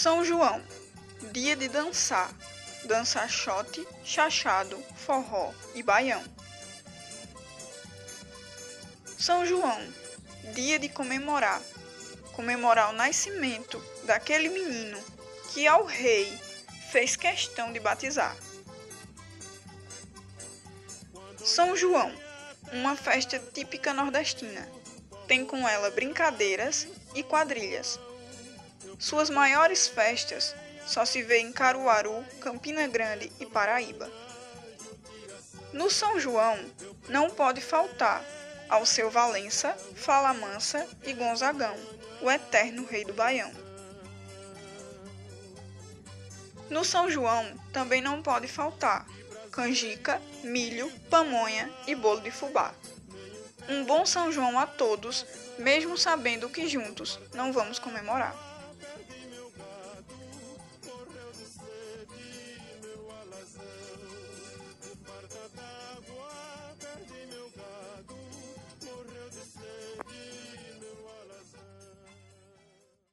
São João, dia de dançar, dançar xote, chachado, forró e baião. São João, dia de comemorar, comemorar o nascimento daquele menino que ao rei fez questão de batizar. São João, uma festa típica nordestina. Tem com ela brincadeiras e quadrilhas. Suas maiores festas só se vê em Caruaru, Campina Grande e Paraíba. No São João, não pode faltar ao seu Valença, Fala Mansa e Gonzagão, o eterno rei do Baião. No São João também não pode faltar canjica, milho, pamonha e bolo de fubá. Um bom São João a todos, mesmo sabendo que juntos não vamos comemorar.